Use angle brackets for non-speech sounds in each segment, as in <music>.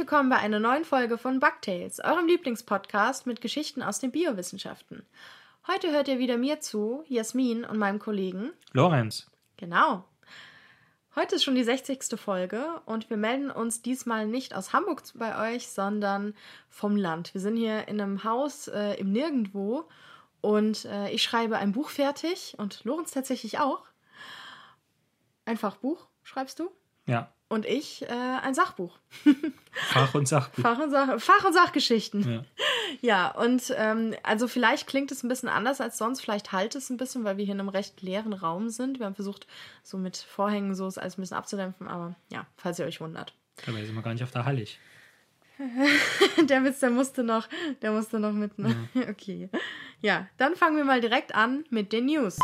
Willkommen bei einer neuen Folge von Bugtails, eurem Lieblingspodcast mit Geschichten aus den Biowissenschaften. Heute hört ihr wieder mir zu, Jasmin und meinem Kollegen Lorenz. Genau. Heute ist schon die 60. Folge und wir melden uns diesmal nicht aus Hamburg bei euch, sondern vom Land. Wir sind hier in einem Haus äh, im Nirgendwo und äh, ich schreibe ein Buch fertig und Lorenz tatsächlich auch. Ein Fachbuch schreibst du? Ja. Und ich äh, ein Sachbuch. <laughs> Fach- und Sachbuch. Fach- und, Sach Fach und Sachgeschichten. Ja. <laughs> Ja, und ähm, also vielleicht klingt es ein bisschen anders als sonst, vielleicht halt es ein bisschen, weil wir hier in einem recht leeren Raum sind. Wir haben versucht, so mit Vorhängen so es alles ein bisschen abzudämpfen, aber ja, falls ihr euch wundert. Dabei sind wir gar nicht auf der Hallig. <laughs> der Witz, der musste noch, der musste noch mit. Ne? Okay. Ja, dann fangen wir mal direkt an mit den News.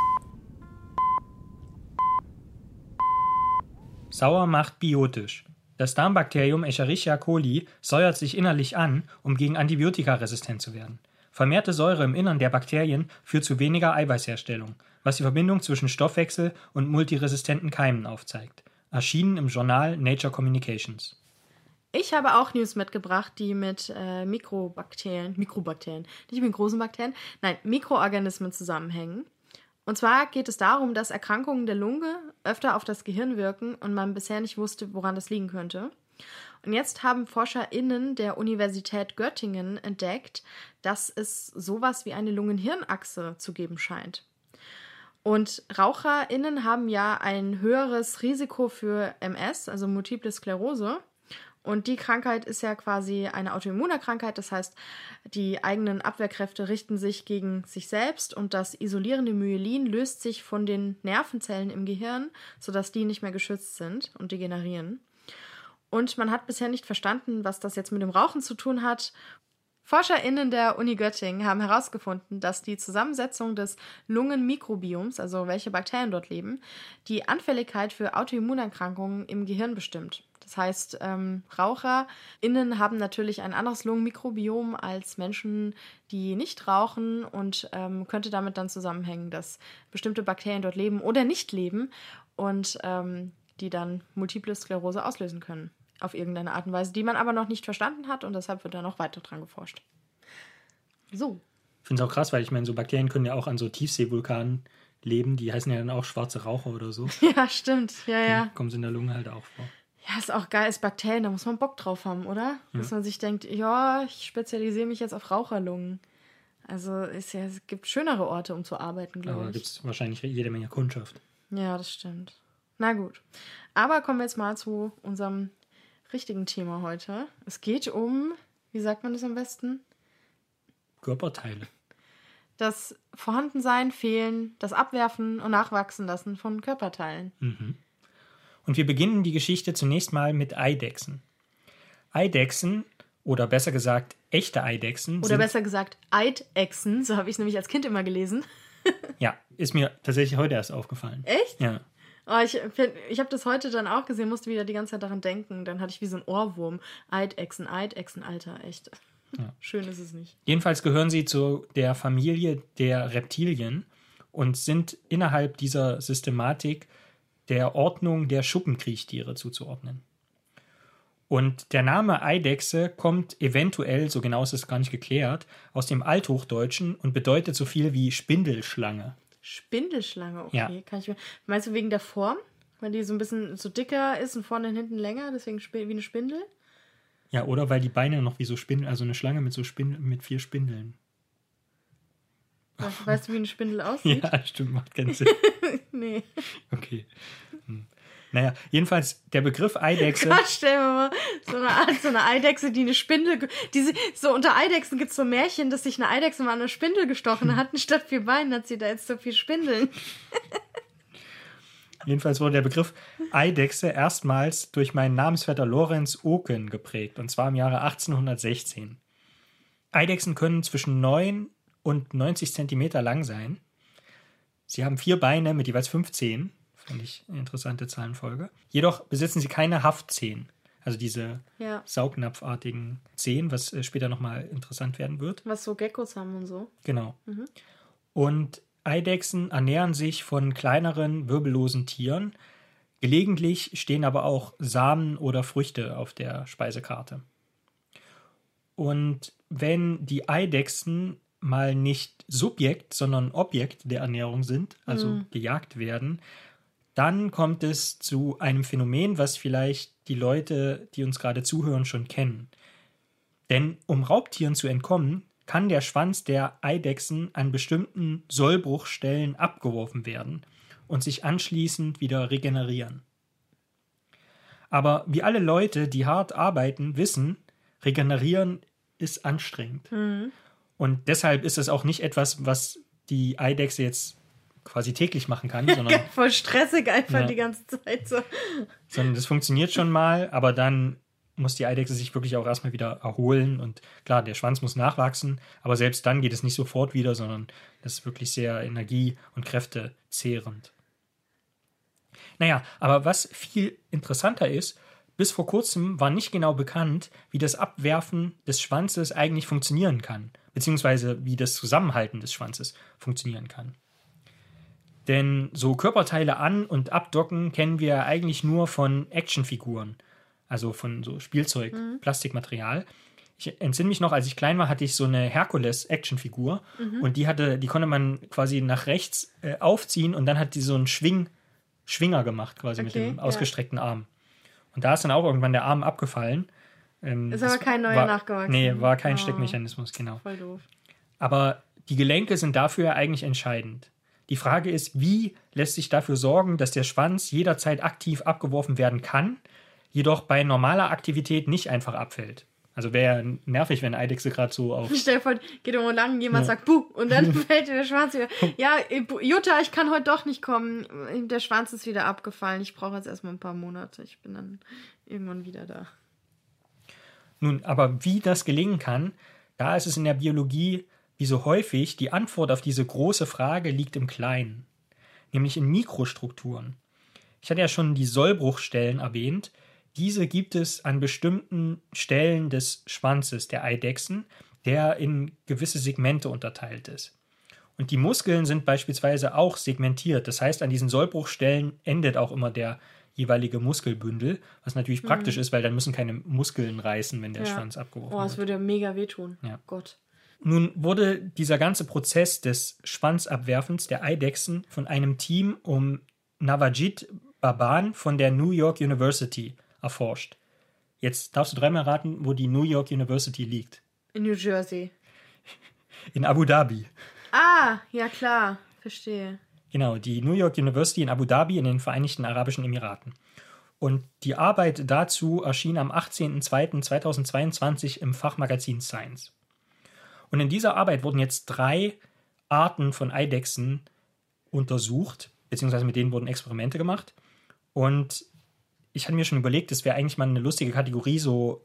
Sauer macht biotisch. Das Darmbakterium Escherichia coli säuert sich innerlich an, um gegen Antibiotika resistent zu werden. Vermehrte Säure im Innern der Bakterien führt zu weniger Eiweißherstellung, was die Verbindung zwischen Stoffwechsel und multiresistenten Keimen aufzeigt. Erschienen im Journal Nature Communications. Ich habe auch News mitgebracht, die mit äh, Mikrobakterien, Mikrobakterien, nicht mit großen Bakterien, nein, Mikroorganismen zusammenhängen. Und zwar geht es darum, dass Erkrankungen der Lunge öfter auf das Gehirn wirken und man bisher nicht wusste, woran das liegen könnte. Und jetzt haben ForscherInnen der Universität Göttingen entdeckt, dass es sowas wie eine Lungenhirnachse zu geben scheint. Und RaucherInnen haben ja ein höheres Risiko für MS, also Multiple Sklerose. Und die Krankheit ist ja quasi eine Autoimmunerkrankheit, das heißt, die eigenen Abwehrkräfte richten sich gegen sich selbst und das isolierende Myelin löst sich von den Nervenzellen im Gehirn, sodass die nicht mehr geschützt sind und degenerieren. Und man hat bisher nicht verstanden, was das jetzt mit dem Rauchen zu tun hat. ForscherInnen der Uni Göttingen haben herausgefunden, dass die Zusammensetzung des Lungenmikrobioms, also welche Bakterien dort leben, die Anfälligkeit für Autoimmunerkrankungen im Gehirn bestimmt. Das heißt, ähm, RaucherInnen haben natürlich ein anderes Lungenmikrobiom als Menschen, die nicht rauchen und ähm, könnte damit dann zusammenhängen, dass bestimmte Bakterien dort leben oder nicht leben und ähm, die dann Multiple Sklerose auslösen können. Auf irgendeine Art und Weise, die man aber noch nicht verstanden hat und deshalb wird da noch weiter dran geforscht. So. Ich finde es auch krass, weil ich meine, so Bakterien können ja auch an so Tiefseevulkanen leben. Die heißen ja dann auch schwarze Raucher oder so. <laughs> Ja, stimmt. Ja, ja. Die kommen sie in der Lunge halt auch vor. Ja, ist auch geil, ist Bakterien, da muss man Bock drauf haben, oder? Ja. Dass man sich denkt, ja, ich spezialisiere mich jetzt auf Raucherlungen. Also ist ja, es gibt schönere Orte, um zu arbeiten, Aber glaube da ich. gibt es wahrscheinlich jede Menge Kundschaft. Ja, das stimmt. Na gut. Aber kommen wir jetzt mal zu unserem richtigen Thema heute. Es geht um, wie sagt man das am besten? Körperteile. Das Vorhandensein, Fehlen, das Abwerfen und Nachwachsen lassen von Körperteilen. Und wir beginnen die Geschichte zunächst mal mit Eidechsen. Eidechsen, oder besser gesagt echte Eidechsen, Oder besser gesagt, Eidechsen, so habe ich es nämlich als Kind immer gelesen. ja, ist mir tatsächlich heute erst aufgefallen. Echt? Ja, Oh, ich ich habe das heute dann auch gesehen, musste wieder die ganze Zeit daran denken. Dann hatte ich wie so ein Ohrwurm. Eidechsen, Eidechsen, Alter, echt. Ja. Schön ist es nicht. Jedenfalls gehören sie zu der Familie der Reptilien und sind innerhalb dieser Systematik der Ordnung der Schuppenkriechtiere zuzuordnen. Und der Name Eidechse kommt eventuell, so genau ist es gar nicht geklärt, aus dem Althochdeutschen und bedeutet so viel wie Spindelschlange. Spindelschlange, okay. Ja. Kann ich mir, meinst du wegen der Form? Weil die so ein bisschen so dicker ist und vorne und hinten länger, deswegen wie eine Spindel? Ja, oder weil die Beine noch wie so Spindeln, also eine Schlange mit so Spindel, mit vier Spindeln. Weißt, weißt du, wie eine Spindel <laughs> aussieht? Ja, stimmt, macht keinen <laughs> Sinn. Nee. Okay. Hm. Naja, jedenfalls der Begriff Eidechse. Gott, stell mir mal so eine, Art- so eine Eidechse, die eine Spindel. Diese, so unter Eidechsen gibt es so Märchen, dass sich eine Eidechse mal an eine Spindel gestochen hat. Und statt vier Beinen hat sie da jetzt so vier Spindeln. Jedenfalls wurde der Begriff Eidechse erstmals durch meinen Namensvetter Lorenz Oken geprägt, und zwar im Jahre 1816. Eidechsen können zwischen 9 und 90 Zentimeter lang sein. Sie haben vier Beine mit jeweils fünf Zehen. Finde ich eine interessante Zahlenfolge. Jedoch besitzen sie keine Haftzehen. Also diese Ja. saugnapfartigen Zehen, was äh, später nochmal interessant werden wird. Was so Geckos haben und so. Genau. Und Eidechsen ernähren sich von kleineren, wirbellosen Tieren, Gelegentlich stehen aber auch Samen oder Früchte auf der Speisekarte. Und wenn die Eidechsen mal nicht Subjekt, sondern Objekt der Ernährung sind, also Mhm. gejagt werden, dann kommt es zu einem Phänomen, was vielleicht die Leute, die uns gerade zuhören, schon kennen. Denn um Raubtieren zu entkommen, kann der Schwanz der Eidechsen an bestimmten Sollbruchstellen abgeworfen werden und sich anschließend wieder regenerieren. Aber wie alle Leute, die hart arbeiten, wissen, regenerieren ist anstrengend. Und deshalb ist es auch nicht etwas, was die Eidechse jetzt quasi täglich machen kann, <laughs> sondern, Voll stressig einfach Ja. die ganze Zeit so. <laughs> sondern das funktioniert schon mal, aber dann muss die Eidechse sich wirklich auch erstmal wieder erholen und klar, der Schwanz muss nachwachsen, aber selbst dann geht es nicht sofort wieder, sondern das ist wirklich sehr energie- und kräftezehrend. Naja, aber was viel interessanter ist, bis vor kurzem war nicht genau bekannt, wie das Abwerfen des Schwanzes eigentlich funktionieren kann, beziehungsweise wie das Zusammenhalten des Schwanzes funktionieren kann. Denn so Körperteile an- und abdocken kennen wir eigentlich nur von Actionfiguren, also von so Spielzeug, Plastikmaterial. Ich entsinne mich noch, als ich klein war, hatte ich so eine Herkules-Actionfigur und die hatte, die konnte man quasi nach rechts äh, aufziehen und dann hat die so einen Schwing, Schwinger gemacht, quasi mit Okay, dem ja. ausgestreckten Arm. Und da ist dann auch irgendwann der Arm abgefallen. Ähm, Ist aber kein neuer war, nachgewachsen. Nee, war kein Oh. Steckmechanismus, genau. Voll doof. Aber die Gelenke sind dafür eigentlich entscheidend. Die Frage ist, wie lässt sich dafür sorgen, dass der Schwanz jederzeit aktiv abgeworfen werden kann, jedoch bei normaler Aktivität nicht einfach abfällt. Also wäre ja nervig, wenn Eidechse gerade so auf. <laughs> Stell vor, geht irgendwo lang, jemand sagt Buh und dann <laughs> fällt dir der Schwanz wieder. Ja, äh, Jutta, ich kann heute doch nicht kommen. Der Schwanz ist wieder abgefallen. Ich brauche jetzt erstmal ein paar Monate. Ich bin dann irgendwann wieder da. Nun, aber wie das gelingen kann, da ist es in der Biologie wie so häufig, die Antwort auf diese große Frage liegt im Kleinen, nämlich in Mikrostrukturen. Ich hatte ja schon die Sollbruchstellen erwähnt. Diese gibt es an bestimmten Stellen des Schwanzes der Eidechsen, der in gewisse Segmente unterteilt ist. Und die Muskeln sind beispielsweise auch segmentiert. Das heißt, an diesen Sollbruchstellen endet auch immer der jeweilige Muskelbündel, was natürlich praktisch ist, weil dann müssen keine Muskeln reißen, wenn der Ja. Schwanz abgeworfen Oh, wird. es würde mega wehtun. Ja. Gott. Nun wurde dieser ganze Prozess des Schwanzabwerfens der Eidechsen von einem Team um Navajit Baban von der New York University erforscht. Jetzt darfst du dreimal raten, wo die New York University liegt. In New Jersey. In Abu Dhabi. Ah, ja klar. Verstehe. Genau, die New York University in Abu Dhabi in den Vereinigten Arabischen Emiraten. Und die Arbeit dazu erschien am 18.02.2022 im Fachmagazin Science. Und in dieser Arbeit wurden jetzt drei Arten von Eidechsen untersucht, beziehungsweise mit denen wurden Experimente gemacht. Und ich hatte mir schon überlegt, es wäre eigentlich mal eine lustige Kategorie, so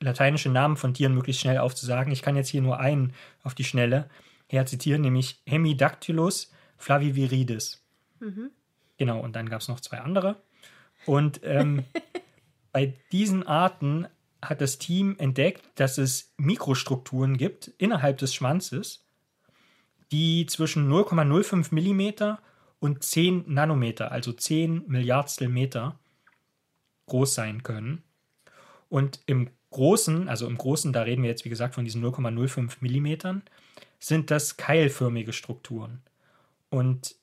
lateinische Namen von Tieren möglichst schnell aufzusagen. Ich kann jetzt hier nur einen auf die Schnelle herzitieren, nämlich Hemidactylus flaviviridis. Genau, und dann gab es noch zwei andere. Und ähm, <laughs> bei diesen Arten hat das Team entdeckt, dass es Mikrostrukturen gibt innerhalb des Schwanzes, die zwischen 0,05 Millimeter und 10 Nanometer, also 10 Milliardstel Meter, groß sein können. Und im Großen, also im Großen, da reden wir jetzt wie gesagt von diesen 0,05 Millimetern, sind das keilförmige Strukturen. Und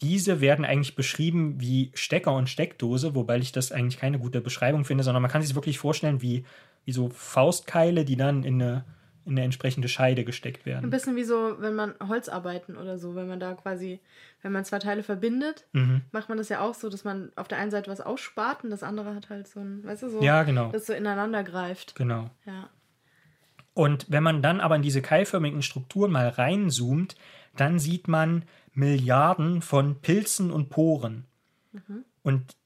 diese werden eigentlich beschrieben wie Stecker und Steckdose, wobei ich das eigentlich keine gute Beschreibung finde, sondern man kann sich wirklich vorstellen wie, wie so Faustkeile, die dann in eine, in eine entsprechende Scheide gesteckt Ein werden. bisschen wie so, wenn man Holzarbeiten oder so, wenn man da quasi, wenn man zwei Teile verbindet, Mhm. macht man das ja auch so, dass man auf der einen Seite was ausspart und das andere hat halt so ein, weißt du, so, Ja, genau. das so ineinander greift. Genau. Ja. Und wenn man dann aber in diese keilförmigen Strukturen mal reinzoomt, dann sieht man Milliarden von Pilzen und Poren. Und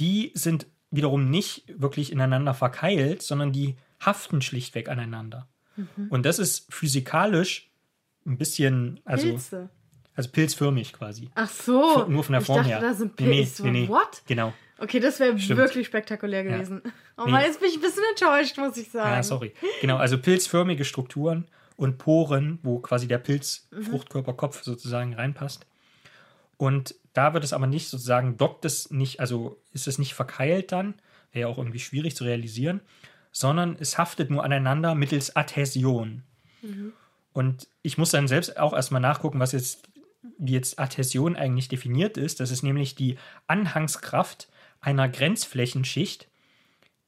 die sind wiederum nicht wirklich ineinander verkeilt, sondern die haften schlichtweg aneinander. Und das ist physikalisch ein bisschen, also, Pilze. also pilzförmig quasi. Ach so. Nur von der ich Form dachte, her. da sind Nee, nee, Pilze. nee, nee. What? Genau. Okay, das wäre wirklich spektakulär gewesen. Oh Nee. Mann, jetzt bin ich ein bisschen enttäuscht, muss ich sagen. Ja, sorry. Genau, also pilzförmige Strukturen und Poren, wo quasi der Pilz, Fruchtkörperkopf sozusagen reinpasst. Und da wird es aber nicht sozusagen, dockt es nicht, also ist es nicht verkeilt dann, wäre ja auch irgendwie schwierig zu realisieren, sondern es haftet nur aneinander mittels Adhäsion. Und ich muss dann selbst auch erstmal nachgucken, was jetzt, wie jetzt Adhäsion eigentlich definiert ist. Das ist nämlich die Anhangskraft einer Grenzflächenschicht.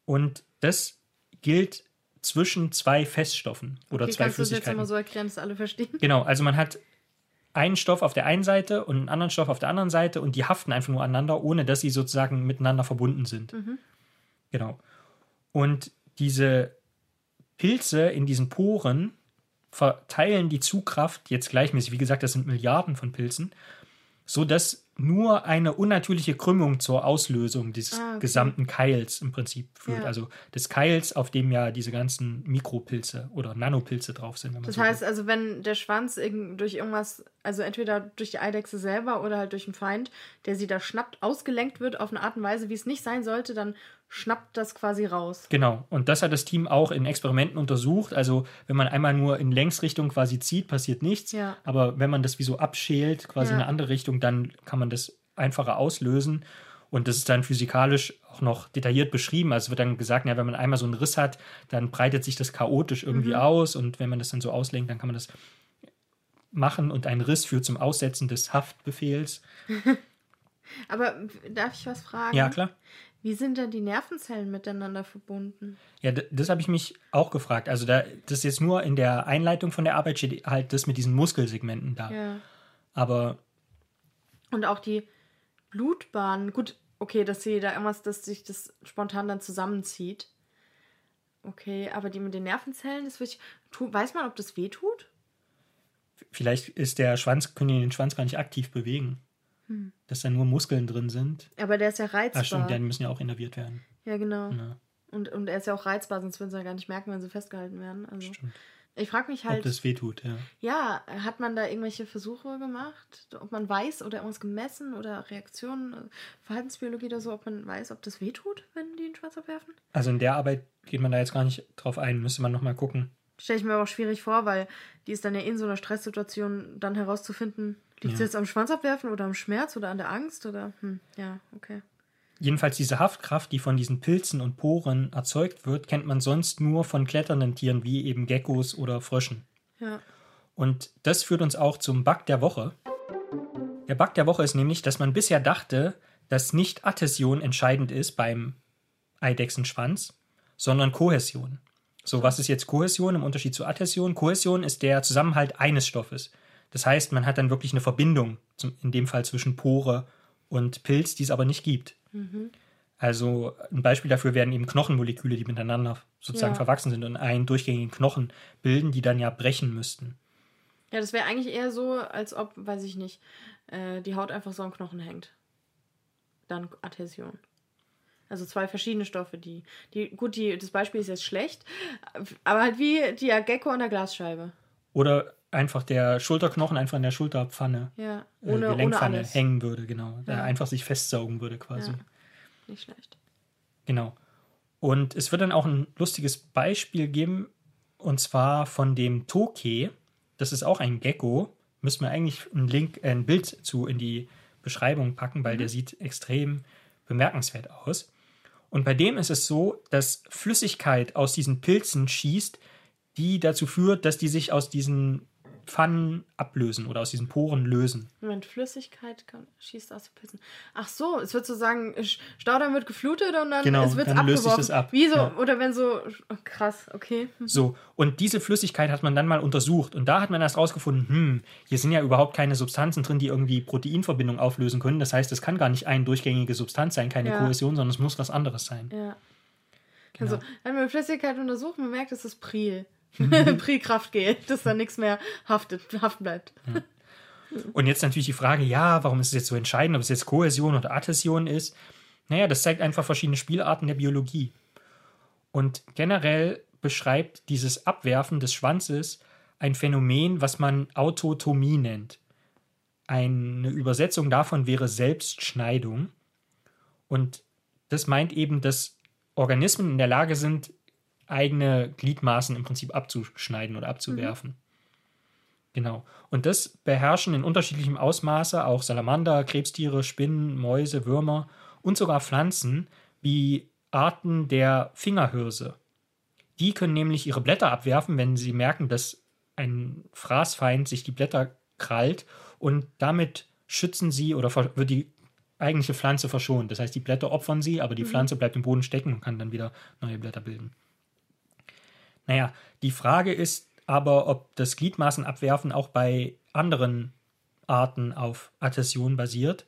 Und das gilt zwischen zwei Feststoffen oder Wie zwei kannst du das jetzt Flüssigkeiten. immer so erklären, dass alle verstehen? Genau, also man hat einen Stoff auf der einen Seite und einen anderen Stoff auf der anderen Seite und die haften einfach nur aneinander, ohne dass sie sozusagen miteinander verbunden sind. Genau. Und diese Pilze in diesen Poren verteilen die Zugkraft jetzt gleichmäßig. Wie gesagt, das sind Milliarden von Pilzen, sodass nur eine unnatürliche Krümmung zur Auslösung dieses Ah, okay. gesamten Keils im Prinzip führt. Ja. Also des Keils, auf dem ja diese ganzen Mikropilze oder Nanopilze drauf sind. Das so will. heißt also, wenn der Schwanz durch irgendwas, also entweder durch die Eidechse selber oder halt durch einen Feind, der sie da schnappt, ausgelenkt wird auf eine Art und Weise, wie es nicht sein sollte, dann schnappt das quasi raus. Genau, und das hat das Team auch in Experimenten untersucht. Also, wenn man einmal nur in Längsrichtung quasi zieht, passiert nichts. Ja. Aber wenn man das wie so abschält, quasi Ja. in eine andere Richtung, dann kann man das einfacher auslösen. Und das ist dann physikalisch auch noch detailliert beschrieben. Also es wird dann gesagt, ja, wenn man einmal so einen Riss hat, dann breitet sich das chaotisch irgendwie Mhm. aus. Und wenn man das dann so auslenkt, dann kann man das machen. Und ein Riss führt zum Aussetzen des Haftbefehls. <laughs> Aber darf ich was fragen? Ja, klar. Wie sind denn die Nervenzellen miteinander verbunden? Ja, das habe ich mich auch gefragt. Also da, das ist jetzt nur in der Einleitung von der Arbeit steht halt das mit diesen Muskelsegmenten da. Ja. Aber Und auch die Blutbahnen. Gut, okay, dass sie da irgendwas, dass sich das spontan dann zusammenzieht. Okay, aber die mit den Nervenzellen, das. Tu, weiß man, ob das weh tut? vielleicht ist der Schwanz, können die den Schwanz gar nicht aktiv bewegen. Dass da nur Muskeln drin sind. Aber der ist ja reizbar. Ah, stimmt, die müssen ja auch innerviert werden. Ja, genau. Ja, Und, und er ist ja auch reizbar, sonst würden sie ja gar nicht merken, wenn sie festgehalten werden. Also stimmt. ich frage mich Ob halt, das wehtut, ja. ja, hat man da irgendwelche Versuche gemacht, ob man weiß oder irgendwas gemessen oder Reaktionen, Verhaltensbiologie oder so, ob man weiß, ob das wehtut, wenn die einen Schwanz abwerfen? Also in der Arbeit geht man da jetzt gar nicht drauf ein. Müsste man nochmal gucken. Stelle ich mir aber auch schwierig vor, weil die ist dann ja in so einer Stresssituation, dann herauszufinden, liegt es Ja. jetzt am Schwanz abwerfen oder am Schmerz oder an der Angst oder, hm, ja, okay. Jedenfalls diese Haftkraft, die von diesen Pilzen und Poren erzeugt wird, kennt man sonst nur von kletternden Tieren wie eben Geckos oder Fröschen. Ja. Und das führt uns auch zum Bug der Woche. Der Bug der Woche ist nämlich, dass man bisher dachte, dass nicht Adhäsion entscheidend ist beim Eidechsenschwanz, sondern Kohäsion. So, was ist jetzt Kohäsion im Unterschied zu Adhäsion? Kohäsion ist der Zusammenhalt eines Stoffes. Das heißt, man hat dann wirklich eine Verbindung, zum, in dem Fall zwischen Pore und Pilz, die es aber nicht gibt. Also ein Beispiel dafür wären eben Knochenmoleküle, die miteinander sozusagen Ja. verwachsen sind und einen durchgängigen Knochen bilden, die dann ja brechen müssten. Ja, das wäre eigentlich eher so, als ob, weiß ich nicht, äh, die Haut einfach so am Knochen hängt. Dann Adhäsion. Also zwei verschiedene Stoffe, die, die, gut, die, das Beispiel ist jetzt schlecht, aber halt wie die Gecko an der Glasscheibe. Oder einfach der Schulterknochen einfach in der Schulterpfanne, Ja, äh, ohne, ohne Gelenkpfanne alles. hängen würde, genau. Ja. einfach sich festsaugen würde quasi. Ja. Nicht schlecht. Genau. Und es wird dann auch ein lustiges Beispiel geben, und zwar von dem Toke. Das ist auch ein Gecko. Müssen wir eigentlich einen Link, äh, ein Bild zu in die Beschreibung packen, weil der sieht extrem bemerkenswert aus. Und bei dem ist es so, dass Flüssigkeit aus diesen Pilzen schießt, die dazu führt, dass die sich aus diesen Pfannen ablösen oder aus diesen Poren lösen. Moment, Flüssigkeit kann, schießt aus den Pilzen. Ach so, es wird sozusagen, Sch- Staudamm wird geflutet und dann Genau, es wird dann löst sich abgeworfen. das ab. Wie so, Ja. oder wenn so, oh, krass, okay. So, und diese Flüssigkeit hat man dann mal untersucht und da hat man erst rausgefunden, hm, hier sind ja überhaupt keine Substanzen drin, die irgendwie Proteinverbindungen auflösen können. Das heißt, es kann gar nicht eine durchgängige Substanz sein, keine Ja. Kohäsion, sondern es muss was anderes sein. Ja. Genau. Also, wenn man Flüssigkeit untersucht, man merkt, es ist Pril. Mhm. <laughs> Prilkraftgel, dass da nichts mehr haftet, haften bleibt. <laughs> Und jetzt natürlich die Frage, ja, warum ist es jetzt so entscheidend, ob es jetzt Kohäsion oder Adhäsion ist? Naja, das zeigt einfach verschiedene Spielarten der Biologie. Und generell beschreibt dieses Abwerfen des Schwanzes ein Phänomen, was man Autotomie nennt. Eine Übersetzung davon wäre Selbstschneidung. Und das meint eben, dass Organismen in der Lage sind, eigene Gliedmaßen im Prinzip abzuschneiden oder abzuwerfen. Genau. Und das beherrschen in unterschiedlichem Ausmaße auch Salamander, Krebstiere, Spinnen, Mäuse, Würmer und sogar Pflanzen wie Arten der Fingerhirse. Die können nämlich ihre Blätter abwerfen, wenn sie merken, dass ein Fraßfeind sich die Blätter krallt und damit schützen sie oder wird die eigentliche Pflanze verschont. Das heißt, die Blätter opfern sie, aber die mhm. Pflanze bleibt im Boden stecken und kann dann wieder neue Blätter bilden. Naja, die Frage ist aber, ob das Gliedmaßenabwerfen auch bei anderen Arten auf Adhäsion basiert.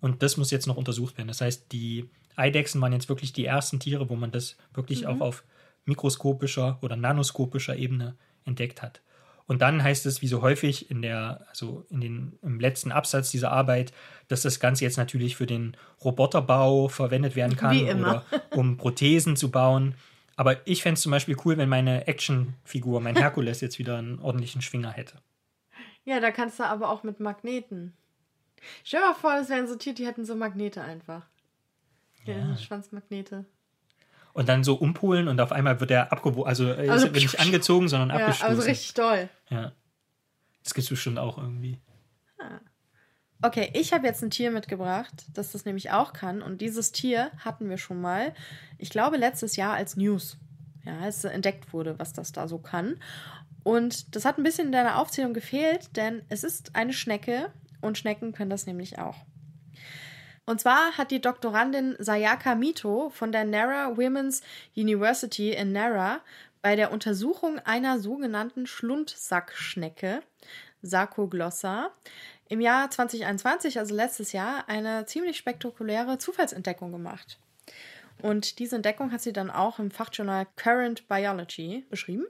Und das muss jetzt noch untersucht werden. Das heißt, die Eidechsen waren jetzt wirklich die ersten Tiere, wo man das wirklich mhm. auch auf mikroskopischer oder nanoskopischer Ebene entdeckt hat. Und dann heißt es, wie so häufig in der, also in den, im letzten Absatz dieser Arbeit, dass das Ganze jetzt natürlich für den Roboterbau verwendet werden kann oder um <laughs> Prothesen zu bauen. Aber ich fände es zum Beispiel cool, wenn meine Actionfigur, mein Herkules, jetzt wieder einen ordentlichen Schwinger hätte. Ja, da kannst du aber auch mit Magneten. Stell dir mal vor, es wären so Tiere, die hätten so Magnete einfach. Ja. ja Schwanzmagnete und dann so umpolen und auf einmal wird er abgewogen, also, also wird nicht angezogen, sondern ja, abgestoßen. Also richtig doll. Ja. Das gibt es bestimmt auch irgendwie. Ah. Okay, ich habe jetzt ein Tier mitgebracht, das das nämlich auch kann. Und dieses Tier hatten wir schon mal, ich glaube, letztes Jahr als News. Ja, als entdeckt wurde, was das da so kann. Und das hat ein bisschen in deiner Aufzählung gefehlt, denn es ist eine Schnecke und Schnecken können das nämlich auch. Und zwar hat die Doktorandin Sayaka Mito von der Nara Women's University in Nara bei der Untersuchung einer sogenannten Schlundsackschnecke, Sarkoglossa, im Jahr 2021, also letztes Jahr, eine ziemlich spektakuläre Zufallsentdeckung gemacht. Und diese Entdeckung hat sie dann auch im Fachjournal Current Biology beschrieben.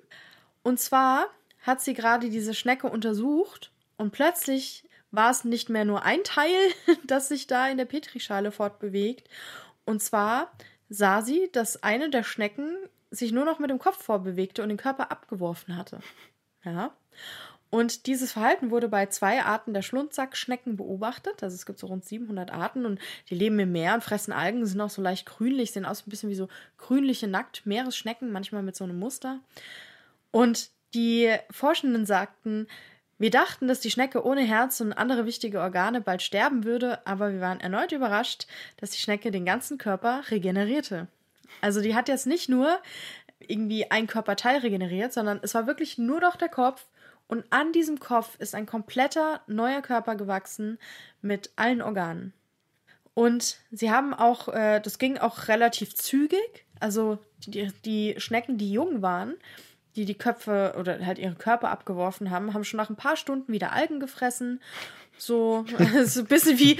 Und zwar hat sie gerade diese Schnecke untersucht und plötzlich war es nicht mehr nur ein Teil, <laughs> das sich da in der Petrischale fortbewegt. Und zwar sah sie, dass eine der Schnecken sich nur noch mit dem Kopf vorbewegte und den Körper abgeworfen hatte. Ja. Und dieses Verhalten wurde bei zwei Arten der Schlundsackschnecken beobachtet. Also es gibt so rund 700 Arten und die leben im Meer und fressen Algen, sind auch so leicht grünlich, sehen aus ein bisschen wie so grünliche Nackt-Meeresschnecken, manchmal mit so einem Muster. Und die Forschenden sagten, wir dachten, dass die Schnecke ohne Herz und andere wichtige Organe bald sterben würde, aber wir waren erneut überrascht, dass die Schnecke den ganzen Körper regenerierte. Also die hat jetzt nicht nur irgendwie ein Körperteil regeneriert, sondern es war wirklich nur noch der Kopf und an diesem Kopf ist ein kompletter neuer Körper gewachsen mit allen Organen. Und sie haben auch, äh, das ging auch relativ zügig. Also die, die Schnecken, die jung waren, die die Köpfe oder halt ihre Körper abgeworfen haben, haben schon nach ein paar Stunden wieder Algen gefressen. So, <laughs> so ein bisschen wie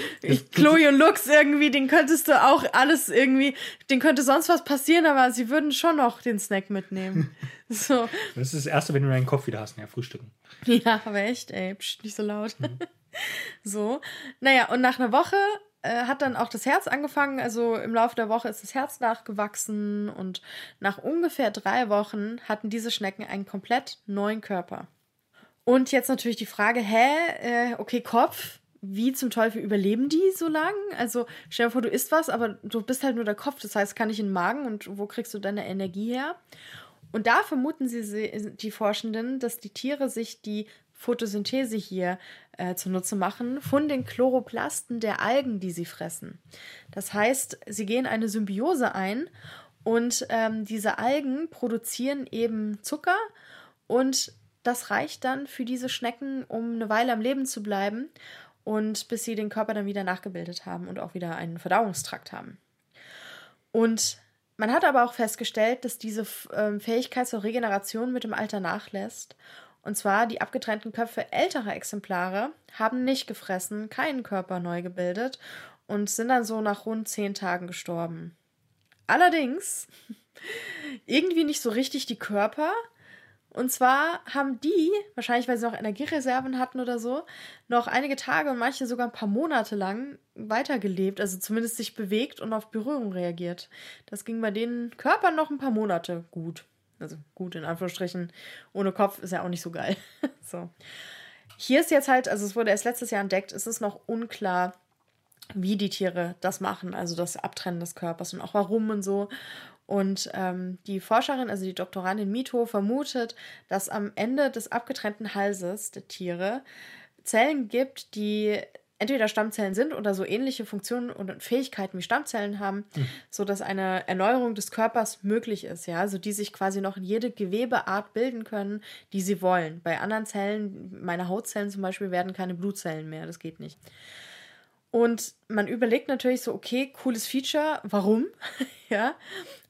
Chloe und Lux irgendwie, den könntest du auch alles irgendwie, den könnte sonst was passieren, aber sie würden schon noch den Snack mitnehmen. <laughs> So. Das ist das Erste, wenn du deinen Kopf wieder hast, ja, frühstücken. Ja, aber echt, ey, psch, nicht so laut. Mhm. <laughs> So, naja, und nach einer Woche äh, hat dann auch das Herz angefangen. Also im Laufe der Woche ist das Herz nachgewachsen und nach ungefähr drei Wochen hatten diese Schnecken einen komplett neuen Körper. Und jetzt natürlich die Frage, hä, äh, okay, Kopf, wie zum Teufel überleben die so lang? Also stell dir vor, du isst was, aber du bist halt nur der Kopf, das heißt, kann ich in den Magen und wo kriegst du deine Energie her? Und da vermuten sie, die Forschenden, dass die Tiere sich die Photosynthese hier äh, zunutze machen von den Chloroplasten der Algen, die sie fressen. Das heißt, sie gehen eine Symbiose ein und ähm, diese Algen produzieren eben Zucker und das reicht dann für diese Schnecken, um eine Weile am Leben zu bleiben und bis sie den Körper dann wieder nachgebildet haben und auch wieder einen Verdauungstrakt haben. Und man hat aber auch festgestellt, dass diese äh, Fähigkeit zur Regeneration mit dem Alter nachlässt und zwar die abgetrennten Köpfe älterer Exemplare haben nicht gefressen, keinen Körper neu gebildet und sind dann so nach rund zehn Tagen gestorben. Allerdings <laughs> irgendwie nicht so richtig die Körper. Und zwar haben die, wahrscheinlich weil sie noch Energiereserven hatten oder so, noch einige Tage und manche sogar ein paar Monate lang weitergelebt, also zumindest sich bewegt und auf Berührung reagiert. Das ging bei den Körpern noch ein paar Monate gut. Also gut, in Anführungsstrichen. Ohne Kopf ist ja auch nicht so geil. <laughs> so. Hier ist jetzt halt, also es wurde erst letztes Jahr entdeckt, es ist noch unklar, wie die Tiere das machen, also das Abtrennen des Körpers und auch warum und so. Und ähm, die Forscherin, also die Doktorandin Mito, vermutet, dass am Ende des abgetrennten Halses der Tiere Zellen gibt, die entweder Stammzellen sind oder so ähnliche Funktionen und Fähigkeiten wie Stammzellen haben, mhm. so dass eine Erneuerung des Körpers möglich ist, ja, also die sich quasi noch in jede Gewebeart bilden können, die sie wollen. Bei anderen Zellen, meine Hautzellen zum Beispiel, werden keine Blutzellen mehr, das geht nicht. Und man überlegt natürlich so, okay, cooles Feature, warum? <laughs> ja.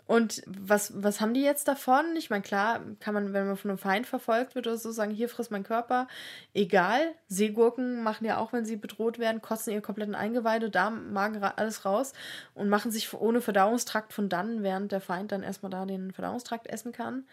Und was, was haben die jetzt davon? Ich meine, klar, kann man, wenn man von einem Feind verfolgt wird oder so, sagen, hier frisst mein Körper. Egal. Seegurken machen ja auch, wenn sie bedroht werden, kotzen ihr kompletten Eingeweide, Darm, Magen, alles raus und machen sich ohne Verdauungstrakt von dann, während der Feind dann erstmal da den Verdauungstrakt essen kann.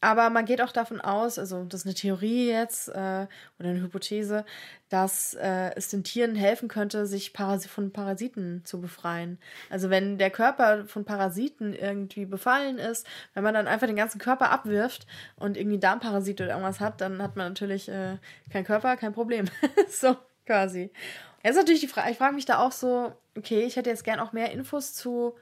Aber man geht auch davon aus, also das ist eine Theorie jetzt äh, oder eine Hypothese, dass äh, es den Tieren helfen könnte, sich Paras von Parasiten zu befreien. Also wenn der Körper von Parasiten irgendwie befallen ist, wenn man dann einfach den ganzen Körper abwirft und irgendwie Darmparazit oder irgendwas hat, dann hat man natürlich äh, keinen Körper, kein Problem. <laughs> so quasi. Jetzt natürlich die Frage, ich frage mich da auch so, okay, ich hätte jetzt gern auch mehr Infos zu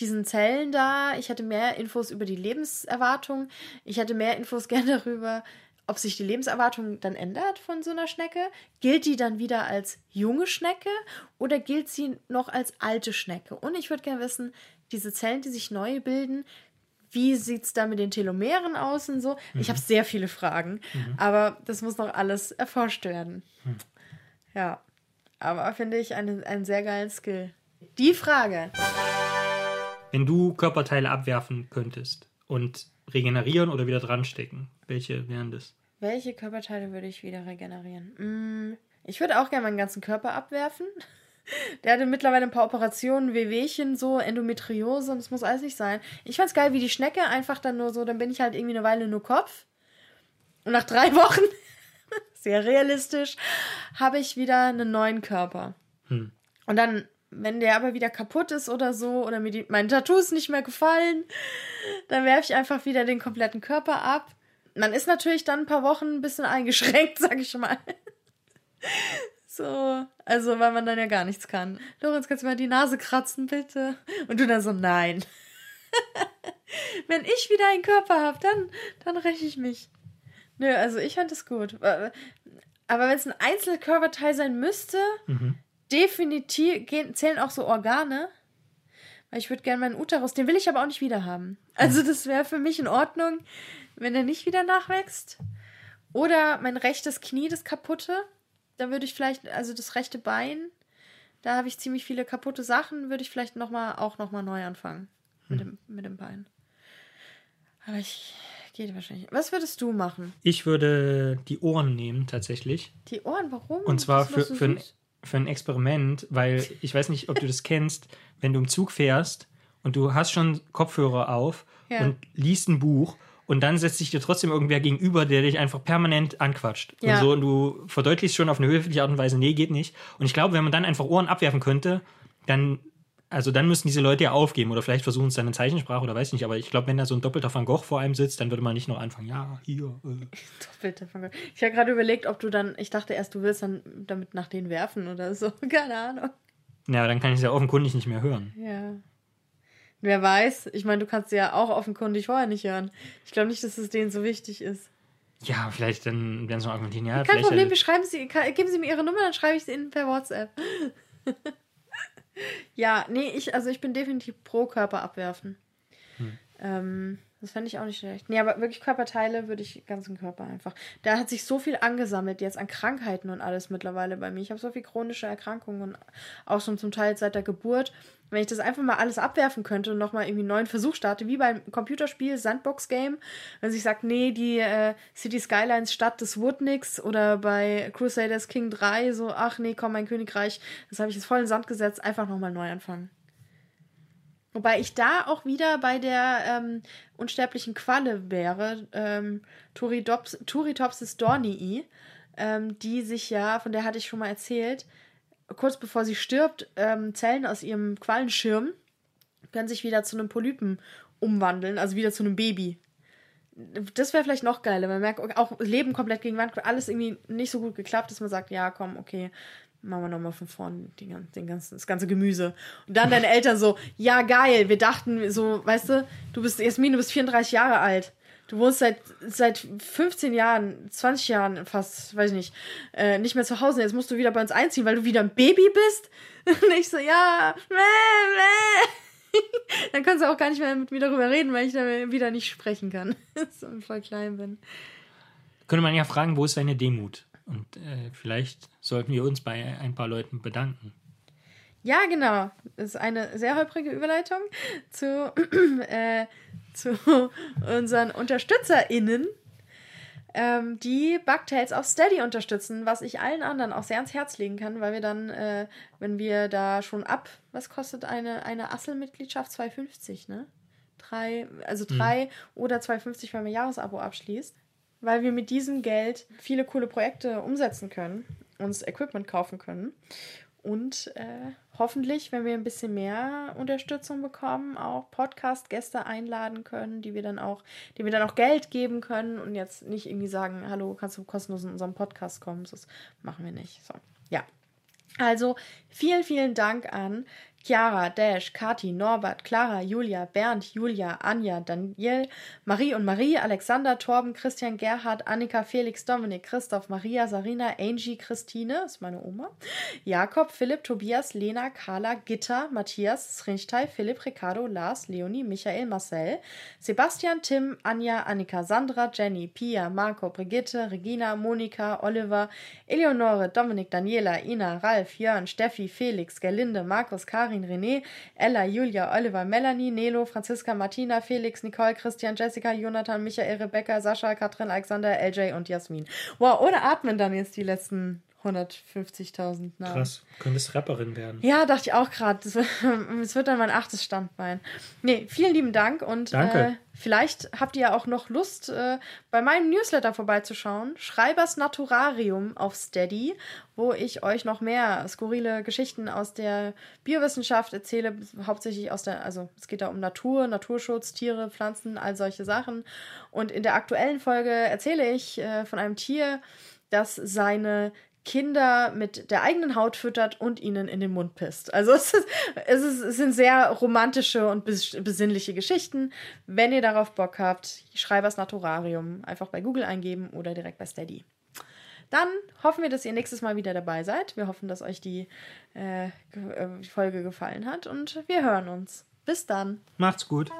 diesen Zellen da. Ich hatte mehr Infos über die Lebenserwartung. Ich hatte mehr Infos <laughs> gerne darüber, ob sich die Lebenserwartung dann ändert von so einer Schnecke. Gilt die dann wieder als junge Schnecke oder gilt sie noch als alte Schnecke? Und ich würde gerne wissen, diese Zellen, die sich neu bilden, wie sieht es da mit den Telomeren aus und so? Mhm. Ich habe sehr viele Fragen, mhm. aber das muss noch alles erforscht werden. Mhm. Ja, aber finde ich einen, einen sehr geilen Skill. Die Frage. Wenn du Körperteile abwerfen könntest und regenerieren oder wieder dran stecken, welche wären das? Welche Körperteile würde ich wieder regenerieren? Mm, ich würde auch gerne meinen ganzen Körper abwerfen. <laughs> Der hatte mittlerweile ein paar Operationen, Wehwehchen, so Endometriose und das muss alles nicht sein. Ich fand's geil, wie die Schnecke, einfach dann nur so, dann bin ich halt irgendwie eine Weile nur Kopf. Und nach drei <laughs> Wochen, <laughs> sehr realistisch, habe ich wieder einen neuen Körper. Hm. Und dann wenn der aber wieder kaputt ist oder so, oder mir die, meine Tattoos nicht mehr gefallen, dann werfe ich einfach wieder den kompletten Körper ab. Man ist natürlich dann ein paar Wochen ein bisschen eingeschränkt, <laughs> sag ich mal. So, also weil man dann ja gar nichts kann. Lorenz, kannst du mal die Nase kratzen, bitte? Und du dann so, nein. <laughs> Wenn ich wieder einen Körper habe, dann, dann räche ich mich. Nö, also ich fand es gut. Aber wenn es ein Einzelkörperteil sein müsste, mhm definitiv gehen, zählen auch so Organe. Weil ich würde gerne meinen Uterus, den will ich aber auch nicht wieder haben. Also das wäre für mich in Ordnung, wenn er nicht wieder nachwächst. Oder mein rechtes Knie, das kaputte. Da würde ich vielleicht, also das rechte Bein, da habe ich ziemlich viele kaputte Sachen, würde ich vielleicht noch mal, auch nochmal neu anfangen. Mit, hm. dem, mit dem Bein. Aber ich geht wahrscheinlich. Was würdest du machen? Ich würde die Ohren nehmen, tatsächlich. Die Ohren, warum? Und zwar für, so für, ein, für ein Experiment, weil ich weiß nicht, ob du das kennst, wenn du im Zug fährst und du hast schon Kopfhörer auf ja. und liest ein Buch und dann setzt sich dir trotzdem irgendwer gegenüber, der dich einfach permanent anquatscht. Ja. Und so, und du verdeutlichst schon auf eine höfliche Art und Weise, nee, geht nicht. Und ich glaube, wenn man dann einfach Ohren abwerfen könnte, dann also dann müssen diese Leute ja aufgeben oder vielleicht versuchen es dann in Zeichensprache oder weiß nicht, aber ich glaube, wenn da so ein doppelter Van Gogh vor einem sitzt, dann würde man nicht noch anfangen, ja, hier. Äh. <laughs> Doppelter Van Gogh. Ich habe gerade überlegt, ob du dann, ich dachte erst, du willst dann damit nach denen werfen oder so, <laughs> keine Ahnung. Ja, dann kann ich es ja offenkundig nicht mehr hören. Ja. Wer weiß, ich meine, du kannst sie ja auch offenkundig vorher nicht hören. Ich glaube nicht, dass es denen so wichtig ist. Ja, vielleicht dann werden sie noch argumentieren, ja. Kein Problem, halt schreiben sie, geben Sie mir Ihre Nummer, dann schreibe ich sie Ihnen per WhatsApp. <laughs> ja, nee, ich, also ich bin definitiv pro Körper abwerfen. Hm. Ähm, das fände ich auch nicht schlecht. Nee, aber wirklich Körperteile würde ich ganzen Körper einfach. Da hat sich so viel angesammelt jetzt an Krankheiten und alles mittlerweile bei mir. Ich habe so viel chronische Erkrankungen, auch schon zum Teil seit der Geburt. Wenn ich das einfach mal alles abwerfen könnte und nochmal irgendwie einen neuen Versuch starte, wie beim Computerspiel Sandbox-Game, wenn sich sagt, nee, die äh, City Skylines Stadt, das wurde oder bei Crusaders King 3 so, ach nee, komm, mein Königreich, das habe ich jetzt voll in den Sand gesetzt, einfach nochmal neu anfangen. Wobei ich da auch wieder bei der ähm, unsterblichen Qualle wäre, ähm, Turitops, Turitopsis dornii, ähm, die sich ja, von der hatte ich schon mal erzählt, kurz bevor sie stirbt, ähm, Zellen aus ihrem Quallenschirm können sich wieder zu einem Polypen umwandeln, also wieder zu einem Baby. Das wäre vielleicht noch geiler. Man merkt auch Leben komplett gegen Wand, alles irgendwie nicht so gut geklappt, dass man sagt, ja, komm, okay, machen wir nochmal von vorne den, den ganzen, das ganze Gemüse. Und dann deine Eltern so, ja geil, wir dachten so, weißt du, du bist, Jasmin, du bist 34 Jahre alt. Du wohnst seit, seit 15 Jahren, 20 Jahren fast, weiß ich nicht, äh, nicht mehr zu Hause. Jetzt musst du wieder bei uns einziehen, weil du wieder ein Baby bist. <laughs> Und ich so, ja, meh, meh. <laughs> dann kannst du auch gar nicht mehr mit mir darüber reden, weil ich dann wieder nicht sprechen kann. <laughs> so voll klein bin. Könnte man ja fragen, wo ist deine Demut? Und äh, vielleicht sollten wir uns bei ein paar Leuten bedanken. Ja, genau. Das ist eine sehr holprige Überleitung zu, <clears throat> äh, zu unseren UnterstützerInnen, ähm, die Bugtails auf Steady unterstützen, was ich allen anderen auch sehr ans Herz legen kann, weil wir dann, äh, wenn wir da schon ab, was kostet eine, eine Assel-Mitgliedschaft? 2,50, ne? Drei, also drei mhm. oder 2,50, wenn man Jahresabo abschließt weil wir mit diesem Geld viele coole Projekte umsetzen können, uns Equipment kaufen können und äh, hoffentlich, wenn wir ein bisschen mehr Unterstützung bekommen, auch Podcast-Gäste einladen können, die wir dann auch, die wir dann auch Geld geben können und jetzt nicht irgendwie sagen, hallo, kannst du kostenlos in unserem Podcast kommen? Das machen wir nicht. So, ja. Also vielen, vielen Dank an Chiara, Dash, Kati, Norbert, Clara, Julia, Bernd, Julia, Anja, Daniel, Marie und Marie, Alexander, Torben, Christian, Gerhard, Annika, Felix, Dominik, Christoph, Maria, Sarina, Angie, Christine, ist meine Oma, Jakob, Philipp, Tobias, Lena, Carla, Gitta, Matthias, Srinchtei, Philipp, Ricardo, Lars, Leonie, Michael, Marcel, Sebastian, Tim, Anja, Annika, Sandra, Jenny, Pia, Marco, Brigitte, Regina, Monika, Oliver, Eleonore, Dominik, Daniela, Ina, Ralf, Jörn, Steffi, Felix, Gerlinde, Markus, Karin, Karin, René, Ella, Julia, Oliver, Melanie, Nelo, Franziska, Martina, Felix, Nicole, Christian, Jessica, Jonathan, Michael, Rebecca, Sascha, Katrin, Alexander, LJ und Jasmin. Wow, ohne Atmen dann jetzt die letzten 150.000 Namen. Krass, könntest Rapperin werden. Ja, dachte ich auch gerade. <laughs> Es wird dann mein achtes Standbein. Nee, vielen lieben Dank und äh, vielleicht habt ihr auch noch Lust, äh, bei meinem Newsletter vorbeizuschauen. Schreibers Naturarium auf Steady, wo ich euch noch mehr skurrile Geschichten aus der Biowissenschaft erzähle, hauptsächlich aus der, also es geht da um Natur, Naturschutz, Tiere, Pflanzen, all solche Sachen. Und in der aktuellen Folge erzähle ich äh, von einem Tier, das seine Kinder mit der eigenen Haut füttert und ihnen in den Mund pisst. Also es, ist, es, ist, es sind sehr romantische und besinnliche Geschichten. Wenn ihr darauf Bock habt, Schreibers Naturarium einfach bei Google eingeben oder direkt bei Steady. Dann hoffen wir, dass ihr nächstes Mal wieder dabei seid. Wir hoffen, dass euch die, äh, die Folge gefallen hat und wir hören uns. Bis dann. Macht's gut.